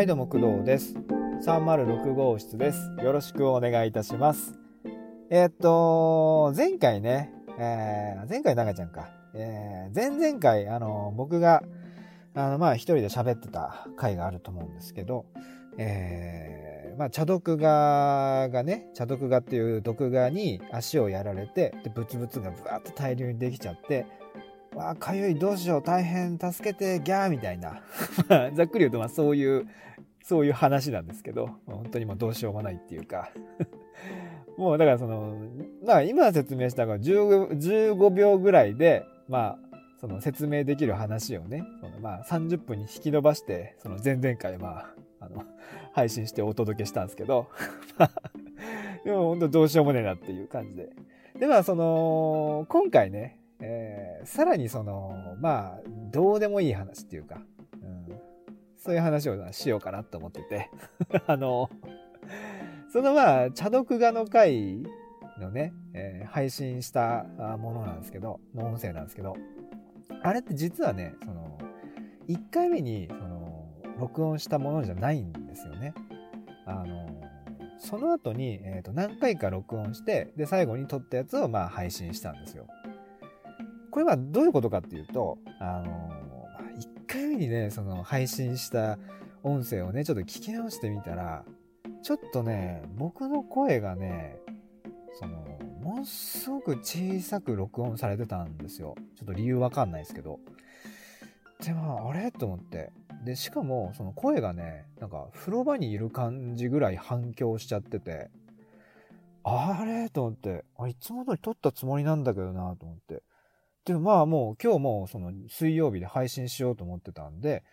はいどうも工藤です。306号室です。よろしくお願いいたします。えー、っと前回ね、えー、前回長ちゃんか、えー、前々回あの僕があのまあ一人で喋ってた回があると思うんですけどえー、まあ、茶毒画がね、茶毒画っていう毒画に足をやられて、で、ブツブツがブワーッと大量にできちゃって、わあ、かゆい、どうしよう、大変、助けて、ギャーみたいな。ざっくり言うと、まあそういう、そういう話なんですけど、本当にもうどうしようもないっていうか。もうだからその、まあ今説明したのが 15, 15秒ぐらいで、まあ、その説明できる話をね、そのまあ30分に引き伸ばして、その前々回まあ、あの、配信してお届けしたんですけど、でも本当どうしようもねえなっていう感じで。で、まあその、今回ね、えー、さらにその、まあ、どうでもいい話っていうか、そういう話をしようかなと思ってて、あの、そのまあ、茶読画の会のね、えー、配信したものなんですけど、の音声なんですけど、あれって実はね、その、1回目に、その、録音したものじゃないんですよね。あの、その後に、えー、と何回か録音して、で、最後に撮ったやつをまあ配信したんですよ。これはどういうことかっていうと、あの、回目にね、その配信した音声をね、ちょっと聞き直してみたら、ちょっとね、僕の声がね、その、ものすごく小さく録音されてたんですよ。ちょっと理由わかんないですけど。で、まあ、あれ？と思って。で、しかも、その声がね、なんか、風呂場にいる感じぐらい反響しちゃってて、あれ？と思って、あ、いつも通り撮ったつもりなんだけどなと思って。でもまあもう今日もその水曜日で配信しようと思ってたんで、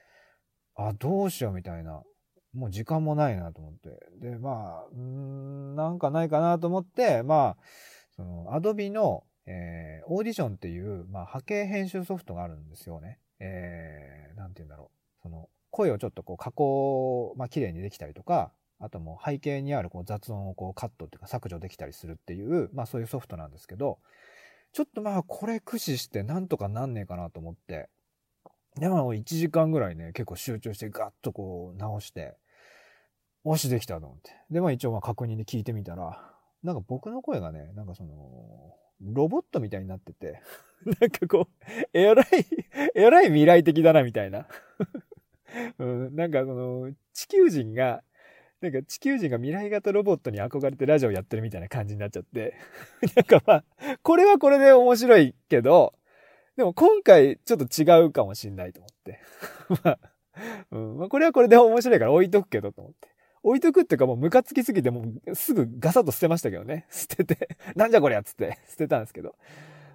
あ、どうしようみたいな。もう時間もないなと思って。で、まあ、うんなんかないかなと思って、まあ、その、アドビの、えー、オーディションっていう、まあ、波形編集ソフトがあるんですよね。えー、なんて言うんだろう。その、声をちょっとこう加工、まあ、綺麗にできたりとか、あともう背景にあるこう雑音をこうカットっていうか削除できたりするっていう、まあそういうソフトなんですけど、ちょっとまあこれ駆使してなんとかなんねえかなと思って、でも1時間ぐらいね、結構集中してガッとこう直して、押しできたと思って。で、まあ一応まあ確認で聞いてみたら、なんか僕の声がね、なんかその、ロボットみたいになってて、なんかこう、えらい、えらい未来的だなみたいな。うん、なんかその、地球人がなんか地球人が未来型ロボットに憧れてラジオやってるみたいな感じになっちゃって。なんかまあ、これはこれで面白いけど、でも今回ちょっと違うかもしんないと思って。まあ、うん、まあこれはこれで面白いから置いとくけどと思って。置いとくっていうかもうムカつきすぎてもうすぐガサッと捨てましたけどね。捨てて、なんじゃこりゃっつって捨てたんですけど。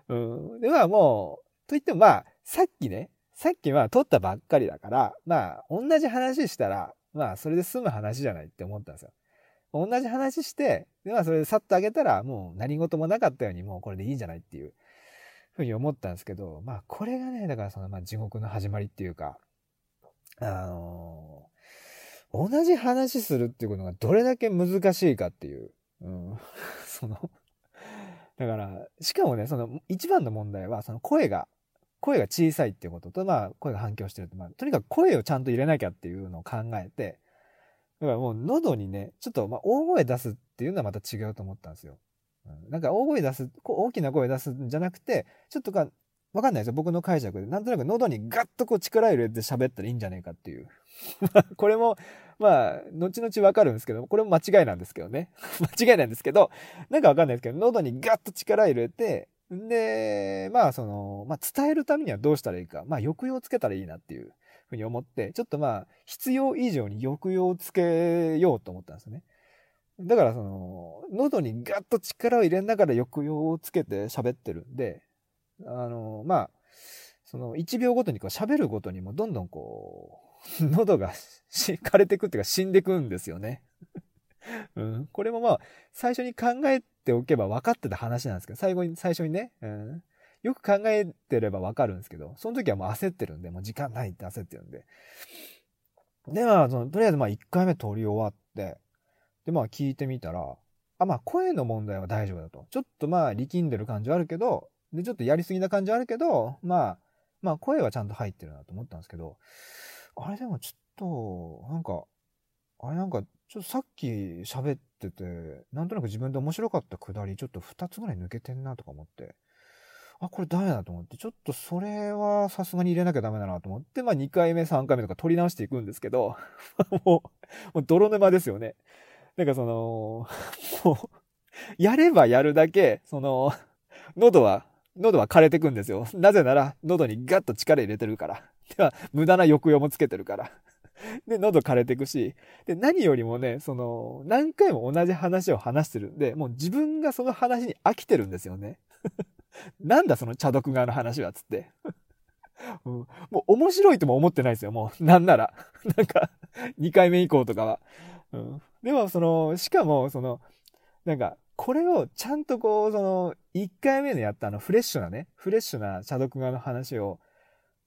うん。で、まあもう、と言ってもまあ、さっきね、さっきは撮ったばっかりだから、まあ、同じ話したら、まあ、それで済む話じゃないって思ったんですよ。同じ話して、で、まあ、それでさっとあげたら、もう何事もなかったように、もうこれでいいんじゃないっていうふうに思ったんですけど、まあ、これがね、だからその、まあ、地獄の始まりっていうか、あのー、同じ話するっていうことがどれだけ難しいかっていう、うん、そのだから、しかもね、その、一番の問題は、その声が、声が小さいっていうことと、まあ、声が反響してると、まあ、とにかく声をちゃんと入れなきゃっていうのを考えて、だからもう喉にね、ちょっと、まあ、大声出すっていうのはまた違うと思ったんですよ。うん、なんか大声出す、大きな声出すんじゃなくて、ちょっとか、わかんないですよ。僕の解釈で。なんとなく喉にガッとこう力入れて喋ったらいいんじゃねえかっていう。これも、まあ、後々わかるんですけど、これも間違いなんですけどね。間違いなんですけど、なんかわかんないですけど、喉にガッと力入れて、で、まあその、まあ伝えるためにはどうしたらいいか。まあ抑揚つけたらいいなっていうふうに思って、ちょっとまあ必要以上に抑揚をつけようと思ったんですね。だからその、喉にガッと力を入れながら抑揚をつけて喋ってるんで、あの、まあ、その1秒ごとにこう喋るごとにもどんどんこう、喉が枯れてくっていうか死んでくんですよね。うん。これもまあ、最初に考えておけば分かってた話なんですけど、最後に、最初にね、うん。よく考えてれば分かるんですけど、その時はもう焦ってるんで、もう時間ないって焦ってるんで。で、まあ、その、とりあえずまあ1回目撮り終わって、で、まあ聞いてみたら、あ、まあ声の問題は大丈夫だと。ちょっとまあ力んでる感じはあるけど、で、ちょっとやりすぎな感じはあるけど、まあ、まあ声はちゃんと入ってるなと思ったんですけど、あれでもちょっと、なんか、あれなんか、ちょっとさっき喋ってて、なんとなく自分で面白かったくだり、ちょっと2つぐらい抜けてんなとか思って、あ、これダメだと思って、ちょっとそれはさすがに入れなきゃダメだなと思って、まあ2回目、3回目とか取り直していくんですけど、もう、もう泥沼ですよね。なんかその、もう、やればやるだけ、その、喉は、喉は枯れてくんですよ。なぜなら、喉にガッと力入れてるから。では、無駄な抑揚もつけてるから。で、喉枯れてくし、で、何よりもね、その、何回も同じ話を話してるんで、もう自分がその話に飽きてるんですよね。なんだその茶読側の話は、つって。うん、もう面白いとも思ってないですよ、もう。なんなら。なんか、2回目以降とかは。うん、でも、その、しかも、その、なんか、これをちゃんとこう、その、1回目のやったあのフレッシュなね、フレッシュな茶読画の話を、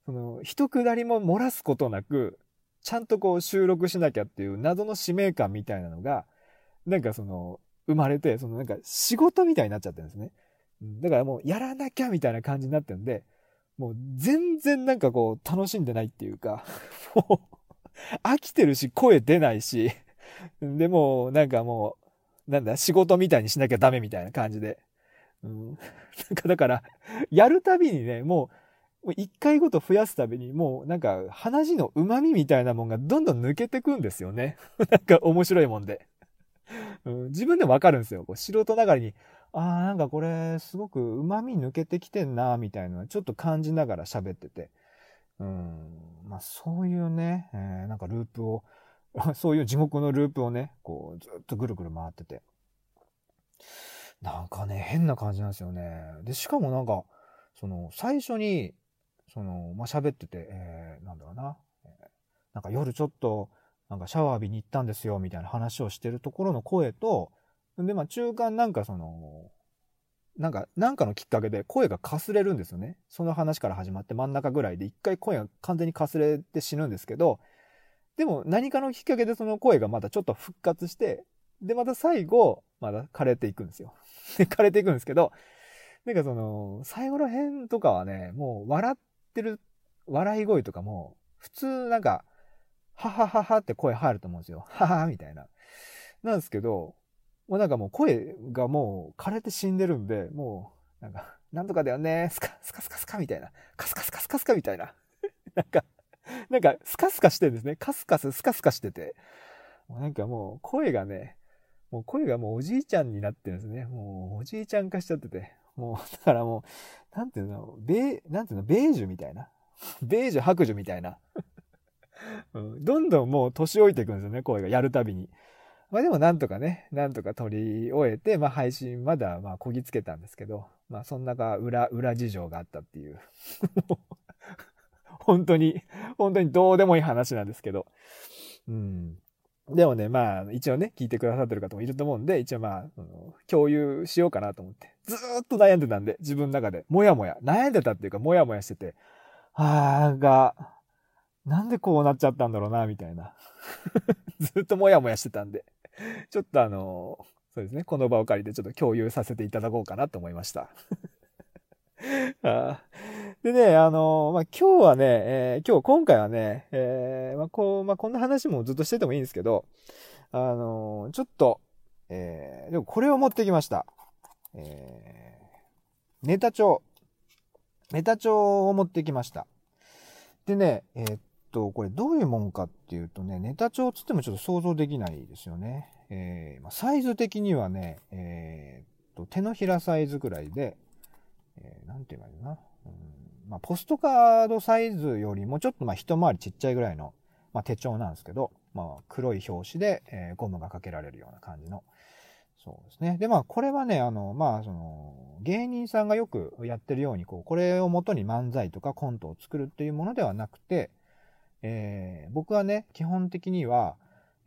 その、一くだりも漏らすことなく、ちゃんとこう収録しなきゃっていう謎の使命感みたいなのが、なんかその、生まれて、そのなんか仕事みたいになっちゃってるんですね。だからもうやらなきゃみたいな感じになってるんで、もう全然なんかこう楽しんでないっていうか、もう飽きてるし声出ないし、でもなんかもう、なんだ、仕事みたいにしなきゃダメみたいな感じで。うん、なんかだから、やるたびにね、もう一回ごと増やすたびに、もうなんか話の旨味みたいなもんがどんどん抜けてくんですよね。なんか面白いもんで。うん、自分でもわかるんですよ。こう素人ながらに、ああ、なんかこれすごく旨味抜けてきてんな、みたいなのはちょっと感じながら喋ってて。うん、まあそういうね、えー、なんかループを、そういう地獄のループをね、こうずっとぐるぐる回ってて。なんかね、変な感じなんですよね。で、しかもなんか、その、最初に、その、まあ、喋ってて、えー、なんだろうな、えー、なんか夜ちょっと、なんかシャワー浴びに行ったんですよ、みたいな話をしてるところの声と、で、まあ、中間なんかその、なんか、なんかのきっかけで声がかすれるんですよね。その話から始まって真ん中ぐらいで一回声が完全にかすれて死ぬんですけど、でも何かのきっかけでその声がまたちょっと復活して、で、また最後、まだ枯れていくんですよ。で、枯れていくんですけど、なんかその、最後の辺とかはね、もう笑っってる笑い声とかも、普通なんか、ははははって声入ると思うんですよ。ははみたいな。なんですけど、もうなんかもう声がもう枯れて死んでるんで、もう、なんか、なんとかだよね、スカ、スカスカスカみたいな。カスカスカスカスカみたいな。なんか、なんか、スカスカしてるんですね。カスカススカスカしてて。もうなんかもう声がね、もう声がもうおじいちゃんになってるんですね。もうおじいちゃん化しちゃってて。もう、だからもう、なんていうの、ベなんていうの、ベージュみたいな。ベージュ白樹みたいな。うん、どんどんもう年老いていくんですよね、声がやるたびに。まあでもなんとかね、なんとか取り終えて、まあ配信まだまあこぎつけたんですけど、まあそん中裏、裏事情があったってい う。本当に、本当にどうでもいい話なんですけど。うん。でもね、まあ、一応ね、聞いてくださってる方もいると思うんで、一応まあ、共有しようかなと思って。ずーっと悩んでたんで、自分の中で。もやもや。悩んでたっていうか、もやもやしてて。あーが、なんでこうなっちゃったんだろうな、みたいな。ずっともやもやしてたんで。ちょっとあの、そうですね、この場を借りてちょっと共有させていただこうかなと思いました。あでね、あの、まあ、今日はね、えー、今日、今回はね、えー、まあ、こう、まあ、こんな話もずっとしててもいいんですけど、あのちょっと、えでもこれを持ってきました。えネタ帳。ネタ帳を持ってきました。でね、えっと、これどういうもんかっていうとね、ネタ帳つってもちょっと想像できないですよね。えまあ、サイズ的にはね、えっと、手のひらサイズぐらいで、えー、て言えばいいのな？うんまあ、ポストカードサイズよりもちょっとまあ一回りちっちゃいぐらいの、まあ、手帳なんですけど、まあ、黒い表紙で、えー、ゴムがかけられるような感じの。そうですね。で、まあ、これはね、あの、まあ、その、芸人さんがよくやってるように、こう、これを元に漫才とかコントを作るっていうものではなくて、えー、僕はね、基本的には、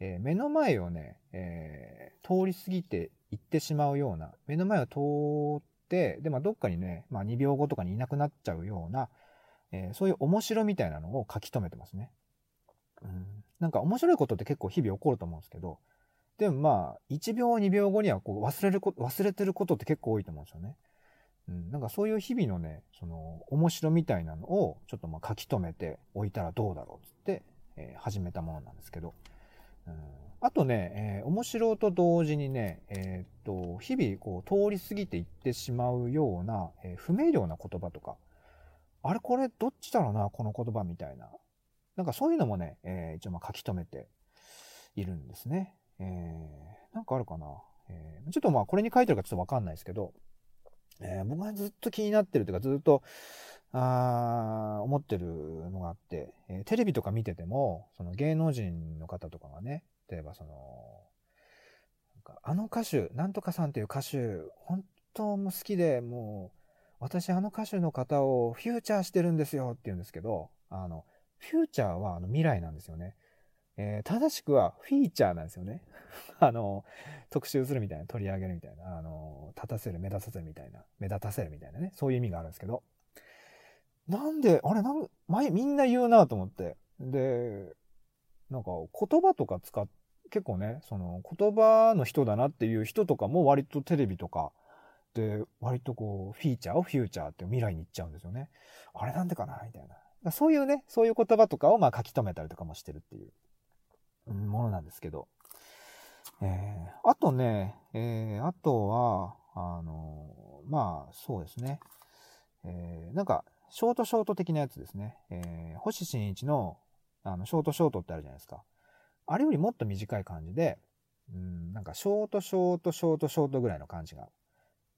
えー、目の前をね、えー、通り過ぎて行ってしまうような、目の前を通っ、で、まあ、どっかにね、まあ、2秒後とかにいなくなっちゃうような、えー、そういう面白みたいなのを書き留めてますね。うん。なんか面白いことって結構日々起こると思うんですけど、でもまあ、1秒、2秒後にはこう忘れるこ、忘れてることって結構多いと思うんですよね。うん。なんかそういう日々のね、その、面白みたいなのをちょっとまあ書き留めておいたらどうだろうっつって、えー、始めたものなんですけど、うん。あとね、えー、面白と同時にね、えー、っと、日々こう通り過ぎていってしまうような、えー、不明瞭な言葉とか、あれこれどっちだろうな、この言葉みたいな。なんかそういうのもね、えー、一応まあ書き留めているんですね。えー、なんかあるかな。えー、ちょっとまあこれに書いてるかちょっとわかんないですけど、えー、僕がずっと気になってるというかずっと、あ思ってるのがあって、えー、テレビとか見てても、その芸能人の方とかがね、例えばその、あの歌手、なんとかさんっていう歌手、本当も好きで、もう、私あの歌手の方をフューチャーしてるんですよって言うんですけど、あの、フューチャーはあの未来なんですよね。えー、正しくはフィーチャーなんですよね。あの、特集するみたいな、取り上げるみたいな、あの、立たせる、目立たせるみたいな、目立たせるみたいなね、そういう意味があるんですけど、なんで、あれ、なん、前、みんな言うなと思って。で、なんか言葉とか使っ、結構ね、その言葉の人だなっていう人とかも割とテレビとかで割とこう、フィーチャーをフューチャーって未来に行っちゃうんですよね。あれなんでかなみたいな。そういうね、そういう言葉とかをまあ書き留めたりとかもしてるっていうものなんですけど。えー、あとね、えー、あとは、あのー、まあ、そうですね。えー、なんか、ショートショート的なやつですね。えー、星新一の、あの、ショートショートってあるじゃないですか。あれよりもっと短い感じで、うん、なんか、ショートショートショートショートぐらいの感じが、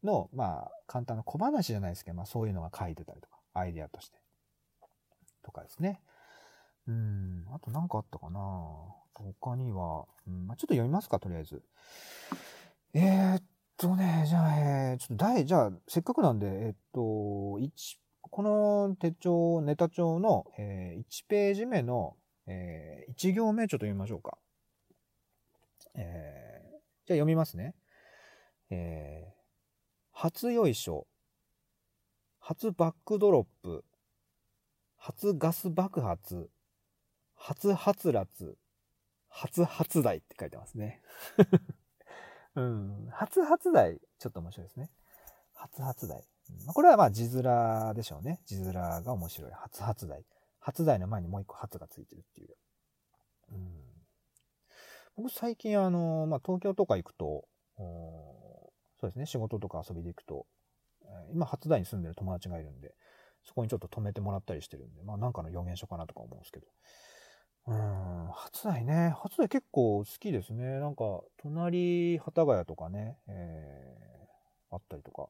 の、まあ、簡単な小話じゃないですけど、まあ、そういうのが書いてたりとか、アイディアとして。とかですね。うん、あと何かあったかな他には、うんまあ、ちょっと読みますか、とりあえず。えー、っとね、じゃあ、えー、ちょっと第、じゃあ、せっかくなんで、えー、っと、1この手帳、ネタ帳の、えー、1ページ目の、えー、1行目ちょっと読みましょうか。えー、じゃあ読みますね。えー、初よいしょ。初バックドロップ。初ガス爆発。初発辣。初発台って書いてますね。うん。初発台、ちょっと面白いですね。初発台。これはまあ字面でしょうね。字面が面白い。初発台。初台の前にもう一個初がついてるっていう。うん、僕最近あの、まあ東京とか行くと、そうですね、仕事とか遊びで行くと、今初台に住んでる友達がいるんで、そこにちょっと泊めてもらったりしてるんで、まあなんかの予言書かなとか思うんですけど。うん、初台ね。初台結構好きですね。なんか、隣、幡ヶ谷とかね、えー、あったりとか。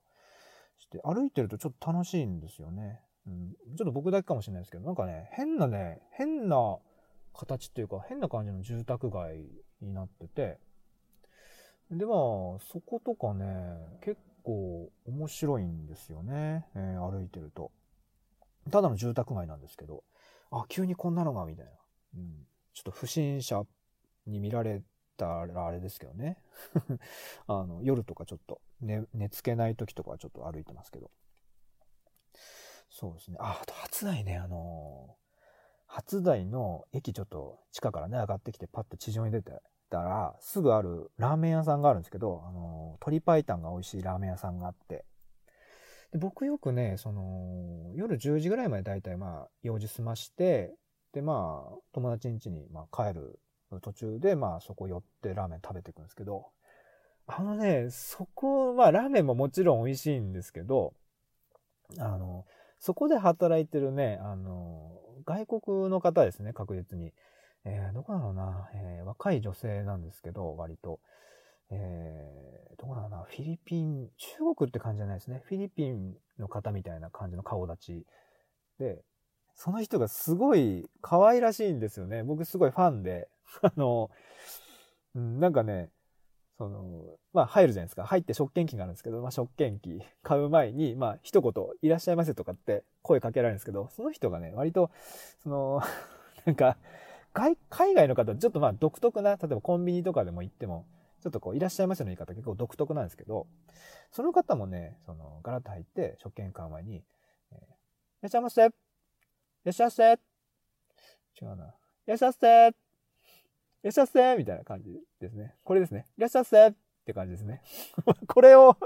して歩いてるとちょっと楽しいんですよね。うん、ちょっと僕だけかもしれないですけど、なんかね、変なね、変な形っていうか、変な感じの住宅街になってて、で、まあ、そことかね、結構面白いんですよね。えー、歩いてると。ただの住宅街なんですけど、あ、急にこんなのが、みたいな。うん。ちょっと不審者に見られたらあれですけどね。あの、夜とかちょっと寝、寝つけない時とかはちょっと歩いてますけど。そうですね。あ、あと初台ね、あのー、初台の駅ちょっと地下からね、上がってきてパッと地上に出てたら、すぐあるラーメン屋さんがあるんですけど、あのー、鶏白湯が美味しいラーメン屋さんがあって、で僕よくね、その、夜10時ぐらいまでだいたいまあ、用事済まして、でまあ、友達ん家にまあ帰る途中で、まあそこ寄ってラーメン食べていくんですけど、あのね、そこ、まあラーメンももちろん美味しいんですけど、あの、そこで働いてるね、あの、外国の方ですね、確実に。えー、どこだろうな、えー、若い女性なんですけど、割と。えー、どこだろうな、フィリピン、中国って感じじゃないですね。フィリピンの方みたいな感じの顔立ちで、その人がすごい可愛らしいんですよね。僕すごいファンで。あの、なんかね、その、まあ入るじゃないですか。入って食券機があるんですけど、まあ食券機買う前に、まあ一言、いらっしゃいませとかって声かけられるんですけど、その人がね、割と、その、なんか、海外の方、ちょっとまあ独特な、例えばコンビニとかでも行っても、ちょっとこう、いらっしゃいませの言い方結構独特なんですけど、その方もね、その、ガラッと入って、食券買う前に、えー、いらっしゃいませいらっしゃいませ違うな。いらっしゃいませいらっしゃいませみたいな感じですね。これですね。いらっしゃいませって感じですね。これを、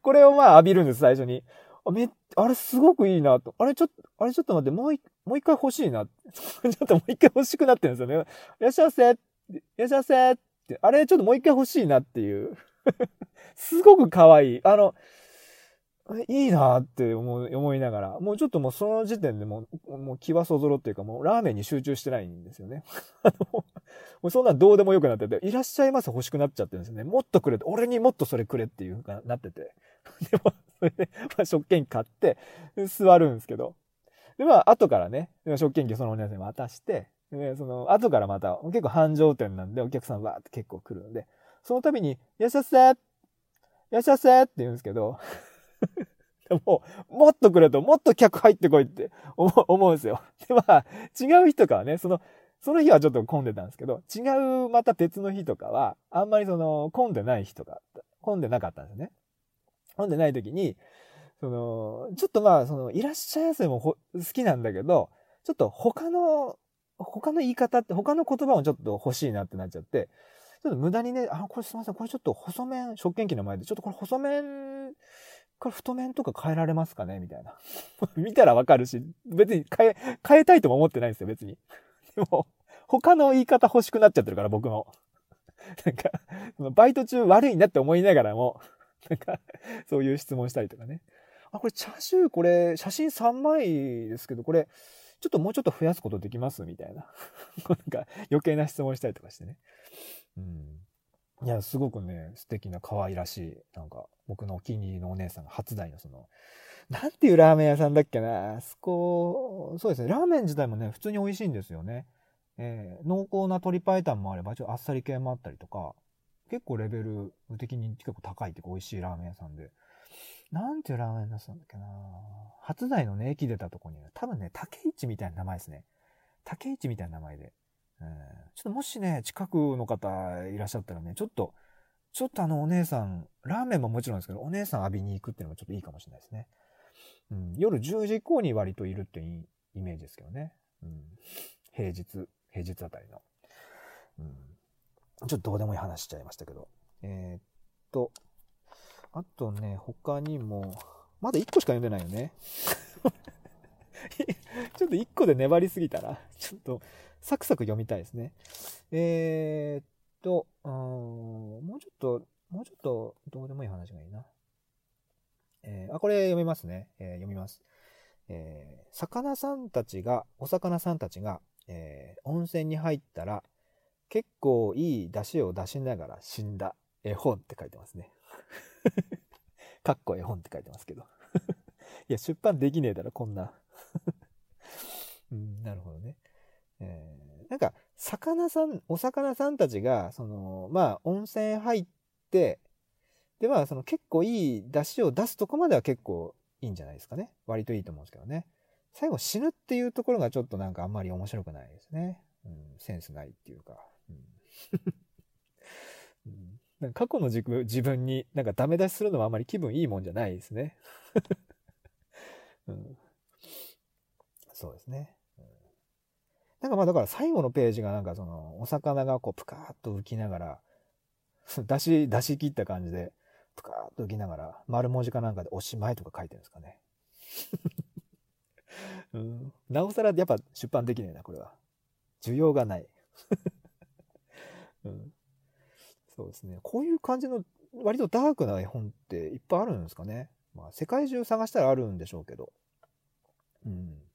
これをまあ浴びるんです、最初に。あ、め、あれすごくいいなと。あれちょっと、あれちょっと待って、もう一、もう一回欲しいな。ちょっともう一回欲しくなってるんですよね。いらっしゃいませいらっしゃいませて、あれちょっともう一回欲しいなっていう。すごく可愛い。あの、いいなって思思いながら、もうちょっともうその時点でもう、もう気はそぞろっていうか、もうラーメンに集中してないんですよね。あの、もうそんなんどうでもよくなってて、いらっしゃいます欲しくなっちゃってるんですよね。もっとくれ、俺にもっとそれくれっていうかなってて。でも、それで、まあ、食券買って、座るんですけど。で、まあ、後からね、食券機そのお姉さんに渡して、で、その、後からまた、結構繁盛店なんで、お客さんわーって結構来るんで、その度に、いらっしゃっせいらっしゃっせって言うんですけど、でも、もっとくれと、もっと客入ってこいって思うんですよ。で、まあ、違う日とかはね、その、その日はちょっと混んでたんですけど、違うまた別の日とかは、あんまりその、混んでない日とか、混んでなかったんですね。混んでない時に、その、ちょっとまあ、その、いらっしゃいませも好きなんだけど、ちょっと他の、他の言い方って、他の言葉もちょっと欲しいなってなっちゃって、ちょっと無駄にね、あ、これすいません、これちょっと細麺、食券機の前で、ちょっとこれ細麺、これ太麺とか変えられますかね？みたいな。見たらわかるし、別に変え、変えたいとも思ってないんですよ、別に。でも、他の言い方欲しくなっちゃってるから、僕の。なんか、バイト中悪いなって思いながらも、なんか、そういう質問したりとかね。あ、これチャーシュー、これ、写真3枚ですけど、これ、ちょっともうちょっと増やすことできます？みたいな。なんか、余計な質問したりとかしてね。うん。いや、すごくね、素敵な可愛らしい、なんか、僕のお気に入りのお姉さんが初代のその、なんていうラーメン屋さんだっけな、あそこ、そうですね、ラーメン自体もね、普通に美味しいんですよね。えー、濃厚な鶏白湯もあれば、ちょっとあっさり系もあったりとか、結構レベル的に結構高いっていうか美味しいラーメン屋さんで。なんていうラーメン屋さんだっけな初代のね、駅出たとこに、多分ね、竹市みたいな名前ですね。竹市みたいな名前で。うん、ちょっともしね、近くの方いらっしゃったらね、ちょっと、ちょっとあのお姉さん、ラーメンももちろんですけど、お姉さん浴びに行くっていうのもちょっといいかもしれないですね。うん、夜10時以降に割といるっていうイメージですけどね。うん、平日、平日あたりの。うん、ちょっとどうでもいい話しちゃいましたけど。えー、っと、あとね、他にも、まだ1個しか読んでないよね。ちょっと1個で粘りすぎたな。ちょっと、サクサク読みたいですね。えー、っと、もうちょっと、もうちょっと、どうでもいい話がいいな。えー、あ、これ読みますね。えー、読みます。えー、魚さんたちが、お魚さんたちが、えー、温泉に入ったら、結構いい出汁を出しながら死んだ絵本って書いてますね。かっこ絵本って書いてますけど。いや、出版できねえだろ、こんな。うん、なるほどね。えー、なんか、魚さん、お魚さんたちが、その、まあ、温泉入って、で、まあ、その結構いい出汁を出すとこまでは結構いいんじゃないですかね。割といいと思うんですけどね。最後死ぬっていうところがちょっとなんかあんまり面白くないですね。うん、センスないっていうか。うん、なんか過去の自自分になんかダメ出しするのはあんまり気分いいもんじゃないですね。うん、そうですね。なんかまあだから最後のページがなんかそのお魚がこうプカーッと浮きながら、出し、出し切った感じで、プカーッと浮きながら、丸文字かなんかでおしまいとか書いてるんですかね。うん、なおさらやっぱ出版できねえな、これは。需要がない。うん、そうですね。こういう感じの割とダークな絵本っていっぱいあるんですかね。まあ世界中探したらあるんでしょうけど。うん。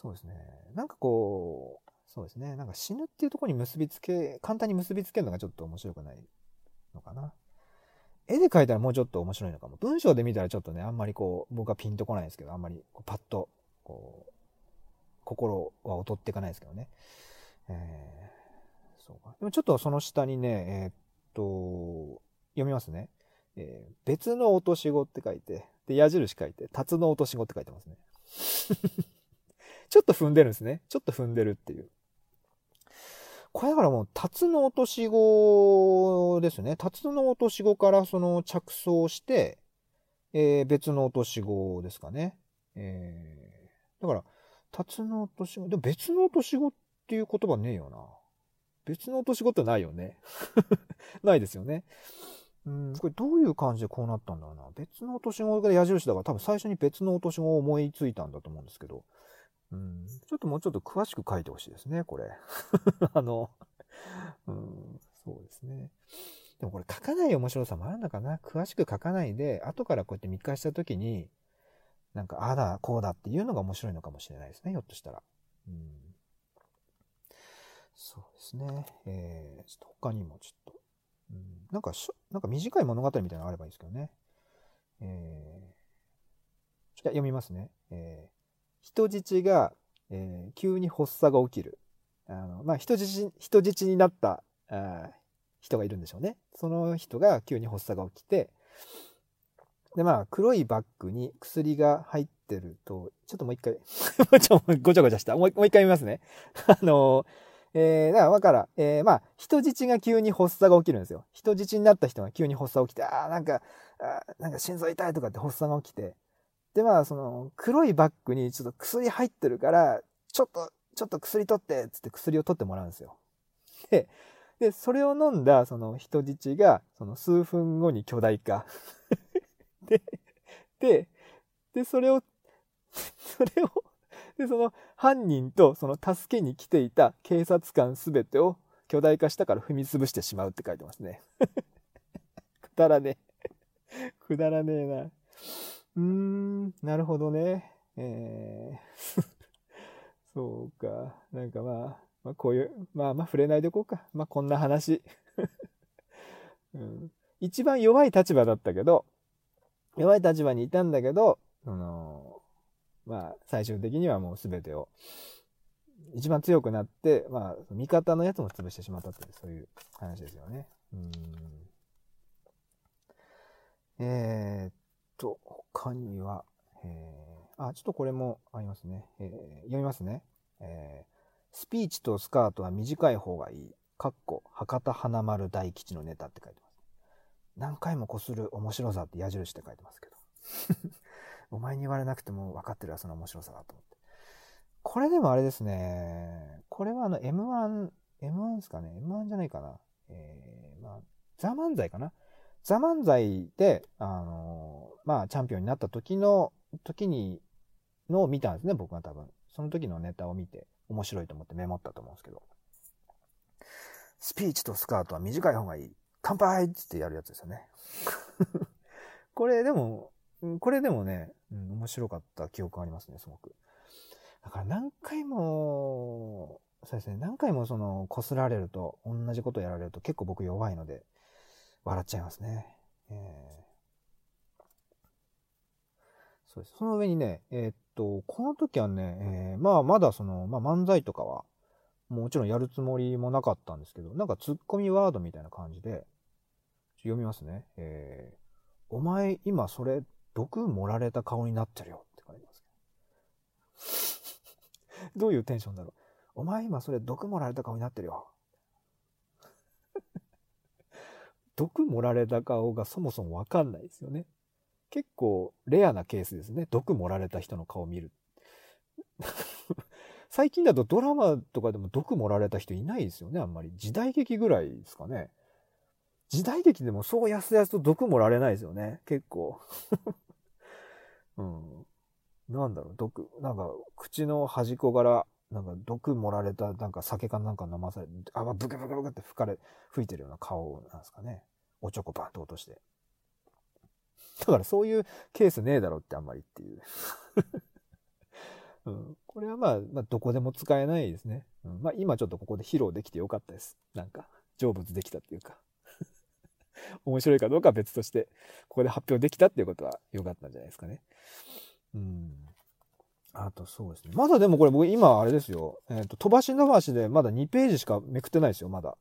そうですね。なんかこう、そうですね。なんか死ぬっていうところに結びつけ、簡単に結びつけるのがちょっと面白くないのかな。絵で描いたらもうちょっと面白いのかも。文章で見たらちょっとね、あんまりこう、僕はピンとこないんですけど、あんまりこうパッと、こう、心は劣っていかないですけどね。えー、そうか。でもちょっとその下にね、えー、っと、読みますね。えー、別の落とし子って書いて、で、矢印書いて、辰の落とし子って書いてますね。ちょっと踏んでるんですね。ちょっと踏んでるっていう。これだからもう、タツの落とし子ですね。タツの落とし子からその着想して、えー、別の落とし子ですかね。えー、だから、タツの落とし子、でも別の落とし子っていう言葉ねえよな。別の落とし子ってないよね。ないですよね。うん、これどういう感じでこうなったんだろうな。別の落とし子が矢印だから多分最初に別の落とし子を思いついたんだと思うんですけど。うん、ちょっともうちょっと詳しく書いてほしいですね、これ。あの、うん、そうですね。でもこれ書かない面白さもあるのかな詳しく書かないで、後からこうやって見返した時に、なんか、ああだ、こうだっていうのが面白いのかもしれないですね、ひょっとしたら。うん。そうですね。えー、ちょっと他にもちょっと、うん、なんかしょ、なんか短い物語みたいなのがあればいいですけどね。えー、ちょっと読みますね。えー、人質が、えー、急に発作が起きる。あの、まあ、人質、人質になったあ人がいるんでしょうね。その人が急に発作が起きて、で、まあ、黒いバッグに薬が入ってると、ちょっともう一回 ちょ、ごちゃごちゃした。もう一回見ますね。あの、えー、だから、わから、えー、まあ、人質が急に発作が起きるんですよ。人質になった人が急に発作が起きて、ああ、なんか、あなんか心臓痛いとかって発作が起きて、で、まあ、その、黒いバッグにちょっと薬入ってるから、ちょっと、ちょっと薬取ってっ、つって薬を取ってもらうんですよ。で、で、それを飲んだ、その人質が、その数分後に巨大化。で、で、で、それを、それを、で、その犯人とその助けに来ていた警察官すべてを巨大化したから踏み潰してしまうって書いてますね。くだらねえ。くだらねえな。うーん、なるほどね。えー、そうか。なんかまあ、まあこういう、まあまあ触れないでおこうか。まあこんな話。うん、一番弱い立場だったけど、弱い立場にいたんだけど、その、まあ、最終的にはもう全てを、一番強くなって、まあ、味方のやつも潰してしまったっていう、そういう話ですよね。うん。えー、っと、他には、えー、あ、ちょっとこれもありますね。えー、読みますね。えー、スピーチとスカートは短い方がいい。かっこ、博多華丸大吉のネタって書いてます。何回もこする面白さって矢印って書いてますけど。お前に言われなくても分かってるわ、その面白さだと思って。これでもあれですね。これはあの M1、M1 ですかね ?M1 じゃないかな。えー、まあ、ザ・漫才かなザ・漫才で、あのー、まあ、チャンピオンになった時の、時に、のを見たんですね、僕は多分。その時のネタを見て、面白いと思ってメモったと思うんですけど。スピーチとスカートは短い方がいい。乾杯ってやるやつですよね。これでも、これでもね、うん、面白かった記憶ありますね、すごく。だから何回も、そうですね、何回もその、擦られると、同じことやられると結構僕弱いので、笑っちゃいますね。えー、そうです。その上にね、えー、っと、この時はね、えー、まあまだその、まあ漫才とかは、もちろんやるつもりもなかったんですけど、なんかツッコミワードみたいな感じで、読みますね。えー、お前今それ毒盛られた顔になってるよって書いてます どういうテンションだろう。お前今それ毒盛られた顔になってるよ。毒盛られた顔がそもそもわかんないですよね。結構レアなケースですね。毒盛られた人の顔見る。最近だとドラマとかでも毒盛られた人いないですよね、あんまり。時代劇ぐらいですかね。時代劇でもそうやすやすと毒盛られないですよね、結構。うん。なんだろう、毒、なんか、口の端っこから、なんか毒盛られた、なんか酒かなんか飲まされて、あ、ブクブクブクって吹かれ、吹いてるような顔なんですかね。おちょこバンと落として。だからそういうケースねえだろってあんまりっていう。うん、これはまあ、まあ、どこでも使えないですね。うん、まあ、今ちょっとここで披露できてよかったです。なんか、成仏できたっていうか。面白いかどうかは別として、ここで発表できたっていうことは良かったんじゃないですかね。うん。あとそうですね。まだでもこれ僕今あれですよ。えっ、ー、と、飛ばし伸ばしでまだ2ページしかめくってないですよ、まだ。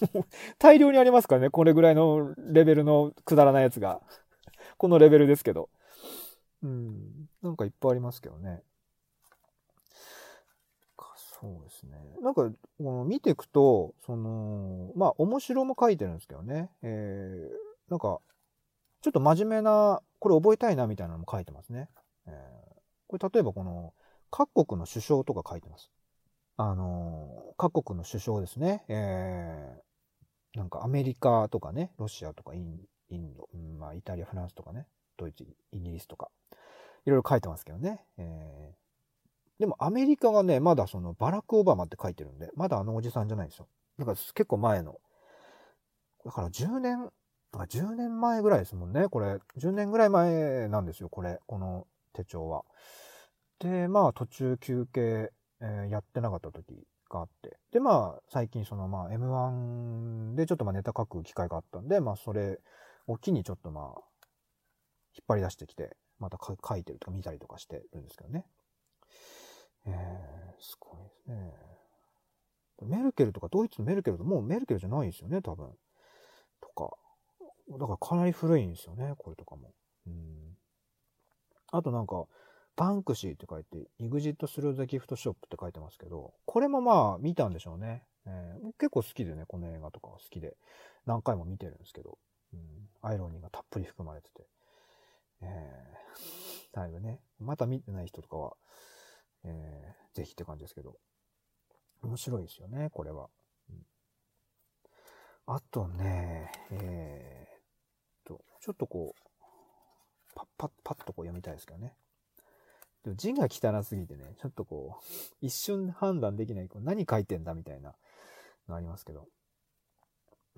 大量にありますからね、これぐらいのレベルのくだらないやつが。このレベルですけど。うん。なんかいっぱいありますけどね。そうですね。なんか、この見ていくと、その、まあ、面白も書いてるんですけどね。えー、なんか、ちょっと真面目な、これ覚えたいなみたいなのも書いてますね。えー、これ例えばこの、各国の首相とか書いてます。あの、各国の首相ですね。えー、なんかアメリカとかね、ロシアとかインド、まあ、イタリア、フランスとかね、ドイツ、イギリスとか、いろいろ書いてますけどね。えーでもアメリカがね、まだそのバラク・オバマって書いてるんで、まだあのおじさんじゃないですよ。だから結構前の、だから10年、10年前ぐらいですもんね、これ。10年ぐらい前なんですよ、これ。この手帳は。で、まあ途中休憩、えー、やってなかった時があって。で、まあ最近そのまあ M1 でちょっとまあネタ書く機会があったんで、まあそれを機にちょっとまあ引っ張り出してきて、また書いてるとか見たりとかしてるんですけどね。えー、すごいですね。メルケルとか、ドイツのメルケルともうメルケルじゃないですよね、多分。とか。だからかなり古いんですよね、これとかも。うん。あとなんか、バンクシーって書いて、EXIT through the gift shop って書いてますけど、これもまあ見たんでしょうね。えー、結構好きでね、この映画とかは好きで、何回も見てるんですけど、うん、アイロニーがたっぷり含まれてて、えー、だいぶね、また見てない人とかは、えー、ぜひって感じですけど、面白いですよね、これは。うん、あとね、えー、っと、ちょっとこう、パッパッパッとこう読みたいですけどね。でも字が汚すぎてね、ちょっとこう、一瞬判断できない、こう何書いてんだみたいなのありますけど。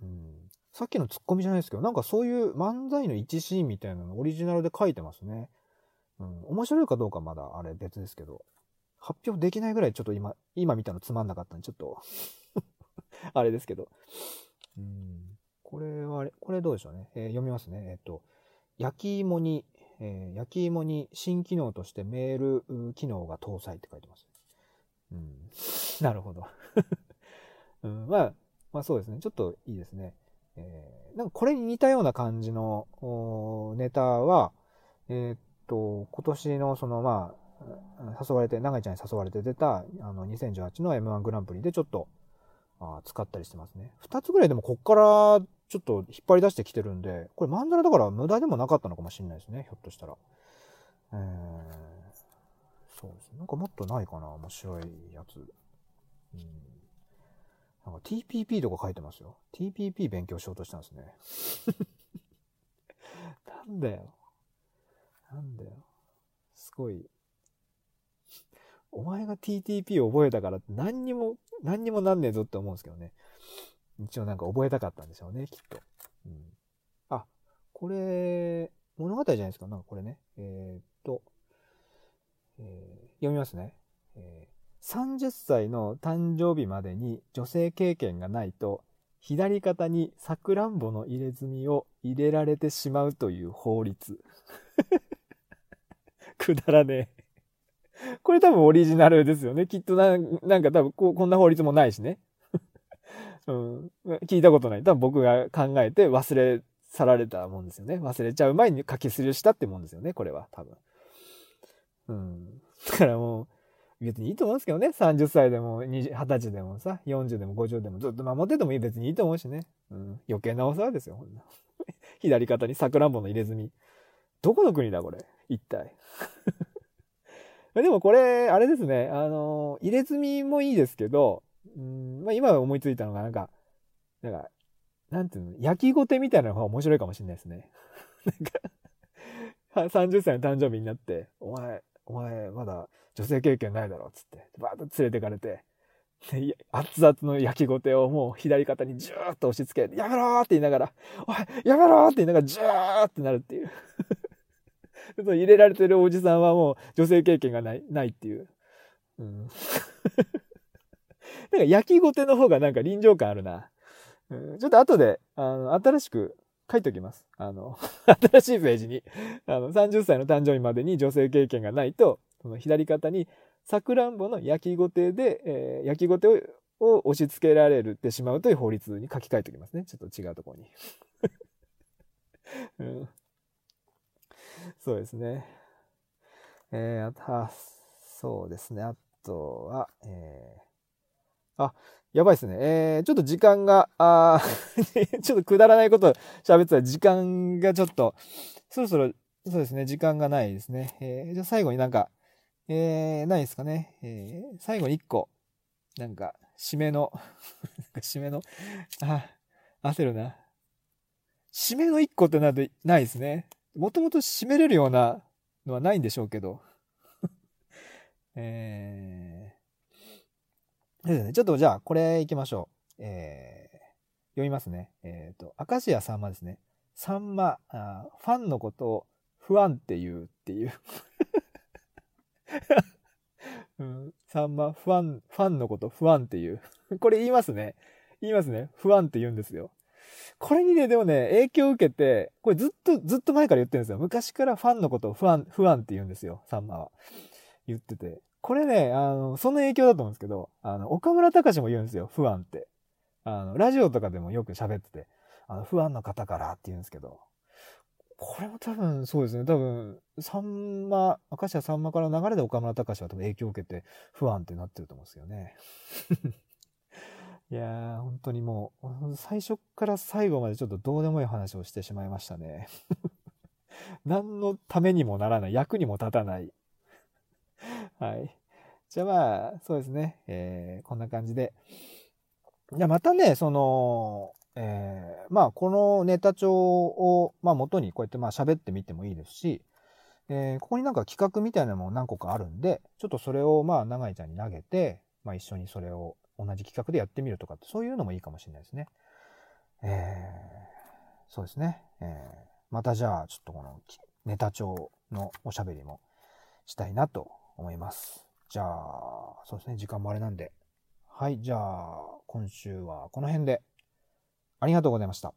うん。さっきのツッコミじゃないですけど、なんかそういう漫才の一シーンみたいなのオリジナルで書いてますね。うん。面白いかどうかまだあれ別ですけど。発表できないぐらいちょっと今、今見たのつまんなかったんで、ちょっと あれですけど。うん。これはあれ、これどうでしょうね。えー、読みますね。えっ、と、焼き芋に、えー、焼き芋に新機能としてメール機能が搭載って書いてます。うん。なるほど。うん、まあ、まあそうですね。ちょっといいですね。えー、なんかこれに似たような感じのネタは、えー、っと、今年のそのまあ、誘われて、長井ちゃんに誘われて出た、あの、2018の M1 グランプリでちょっと、あ使ったりしてますね。二つぐらいでもこっからちょっと引っ張り出してきてるんで、これマンダラだから無駄でもなかったのかもしれないですね、ひょっとしたら。えー、そうですね。なんかもっとないかな、面白いやつ。うん。なんか TPP とか書いてますよ。TPP 勉強しようとしたんですね。なんだよ。なんだよ。すごい。お前が TTP を覚えたから何にも、何にもなんねえぞって思うんですけどね。一応なんか覚えたかったんでしょうね、きっと。うん。あ、これ、物語じゃないですか。なんかこれね。えー、っと、えー、読みますね。えー、30歳の誕生日までに女性経験がないと、左肩にさくらんぼの入れ墨を入れられてしまうという法律。くだらねえ。これ多分オリジナルですよね。きっとななんか多分ここんな法律もないしね。うん。聞いたことない。多分僕が考えて忘れ去られたもんですよね。忘れちゃう前に書きすりしたってもんですよね。これは多分。うん。だからもう、別にいいと思うんですけどね。30歳でも20、20歳でもさ、40でも50でもずっと守っててもいい。別にいいと思うしね。うん。余計なお世話ですよ、ほんな。左肩にさくらんぼの入れ墨。どこの国だ、これ？一体。でもこれ、あれですね。あの、入れ墨もいいですけど、うん、まあ今思いついたのがなんか、なんか、なんていうの、焼きごてみたいな方が面白いかもしれないですね。なんか、30歳の誕生日になって、お前、お前、まだ女性経験ないだろ、っつって、バーッと連れてかれて、熱々の焼きごてをもう左肩にジューッと押し付けて、やめろーって言いながら、おい、やめろーって言いながら、ジューってなるっていう 入れられてるおじさんはもう女性経験がない、ないっていう。うん。なんか焼きごての方がなんか臨場感あるな。うん、ちょっと後で、あの、新しく書いておきます。あの、新しいページに、あの、30歳の誕生日までに女性経験がないと、その左肩に、さくらんぼの焼きごてで、えー、焼きごてをを押し付けられるってしまうという法律に書き換えておきますね。ちょっと違うところに。うん、そうですね。えー、あ、そうですね。あとは、えー、あ、やばいですね。えー、ちょっと時間が、あ ちょっとくだらないこと喋ってた時間がちょっと、そろそろ、そうですね、時間がないですね。えー、じゃあ最後になんか、えー、ないですかね。えー、最後に一個、なんか、締めの締めの、あ、焦るな。締めの一個ってなるとないですね。もともと締めれるようなのはないんでしょうけど。えー、ですね。ちょっとじゃあ、これ行きましょう。えー、読みますね。えっ、ー、と、明石家さんまですね。さんまあ、ファンのことを不安って言うっていう うん。さんま、ファン、ファンのこと不安っていう。これ言いますね。言いますね。不安って言うんですよ。これにね、でもね、影響を受けて、これずっと、ずっと前から言ってるんですよ。昔からファンのことを不安、不安って言うんですよ。さんまは。言ってて。これね、あの、その影響だと思うんですけど、あの、岡村隆史も言うんですよ。不安って。あの、ラジオとかでもよく喋ってて、あの、不安の方からって言うんですけど、これも多分そうですね。多分、さんま、明石家さんまからの流れで岡村隆史は多分影響を受けて不安ってなってると思うんですよね。いやー、本当にもう、最初から最後までちょっとどうでもいい話をしてしまいましたね。何のためにもならない、役にも立たない。はい。じゃあまあ、そうですね。えー、こんな感じで。じゃあまたね、その、えー、まあ、このネタ帳を、まあ、元にこうやってまあ喋ってみてもいいですし、えー、ここになんか企画みたいなのも何個かあるんで、ちょっとそれをまあ、長井ちゃんに投げて、まあ、一緒にそれを同じ企画でやってみるとかって、そういうのもいいかもしれないですね。えー、そうですね。えー、またじゃあ、ちょっとこのネタ帳のおしゃべりもしたいなと思います。じゃあ、そうですね。時間もあれなんで。はい、じゃあ、今週はこの辺で。ありがとうございました。